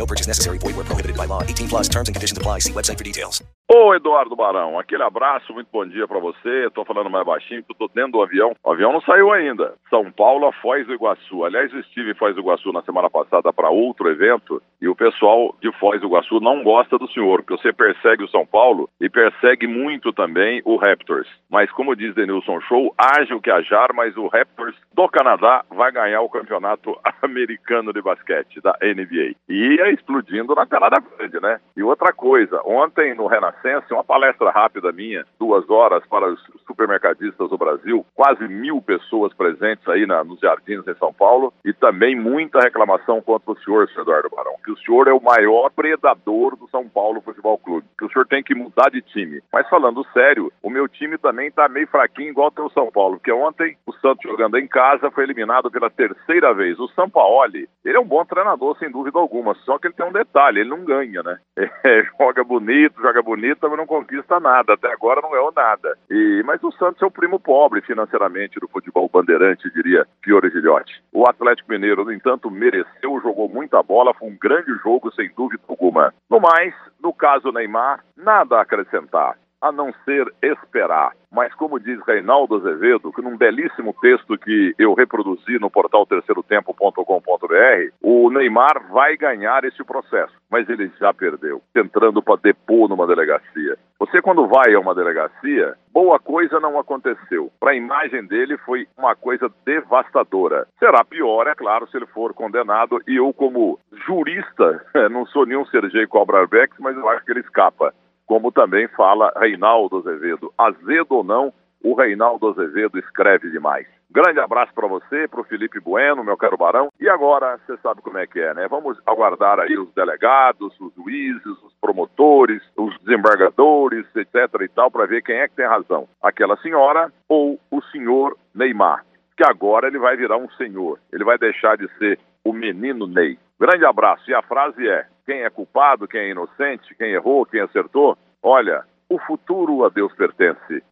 No purchase necessary. Void where prohibited by law. 18 plus terms and conditions apply. See website for details. Ô Eduardo Barão, aquele abraço, muito bom dia pra você. Tô falando mais baixinho, porque eu tô dentro do avião. O avião não saiu ainda. São Paulo a Foz do Iguaçu. Aliás, eu estive em Foz do Iguaçu na semana passada para outro evento e o pessoal de Foz do Iguaçu não gosta do senhor, porque você persegue o São Paulo e persegue muito também o Raptors. Mas como diz Denilson Show, haja o que hajar, mas o Raptors do Canadá vai ganhar o campeonato americano de basquete da NBA. E ia explodindo na pelada grande, né? E outra coisa, ontem no Renascença, uma palestra rápida minha, duas horas para os supermercadistas do Brasil, quase mil pessoas presentes aí na, nos jardins em São Paulo e também muita reclamação contra o senhor, senhor Eduardo Barão, o senhor é o maior predador do São Paulo Futebol Clube, que o senhor tem que mudar de time. Mas falando sério, o meu time também está meio fraquinho igual o São Paulo, porque ontem o Santos jogando em casa foi eliminado pela terceira vez. O Sampaoli, ele é um bom treinador, sem dúvida alguma, só que ele tem um detalhe, ele não ganha, né? É, joga bonito, joga bonito, mas não conquista nada, até agora não ganhou nada. E, mas o Santos é o primo pobre financeiramente do futebol bandeirante, diria Fiore Gilhote. O Atlético Mineiro, no entanto, mereceu, jogou muita bola, foi um grande jogo, sem dúvida alguma. No mais, no caso Neymar, nada a acrescentar a não ser esperar. Mas como diz Reinaldo Azevedo, que num belíssimo texto que eu reproduzi no portal terceirotempo.com.br, o Neymar vai ganhar esse processo, mas ele já perdeu, entrando para depor numa delegacia. Você quando vai a uma delegacia, boa coisa não aconteceu. Para a imagem dele foi uma coisa devastadora. Será pior, é claro, se ele for condenado e eu como jurista, não sou nenhum Sergei Cobrarbex, mas eu acho que ele escapa como também fala Reinaldo Azevedo. Azedo ou não, o Reinaldo Azevedo escreve demais. Grande abraço para você, para o Felipe Bueno, meu caro Barão. E agora, você sabe como é que é, né? Vamos aguardar aí os delegados, os juízes, os promotores, os desembargadores, etc e tal, para ver quem é que tem razão. Aquela senhora ou o senhor Neymar. Que agora ele vai virar um senhor. Ele vai deixar de ser o menino Ney. Grande abraço. E a frase é: quem é culpado, quem é inocente, quem errou, quem acertou, olha, o futuro a Deus pertence.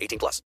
18 plus.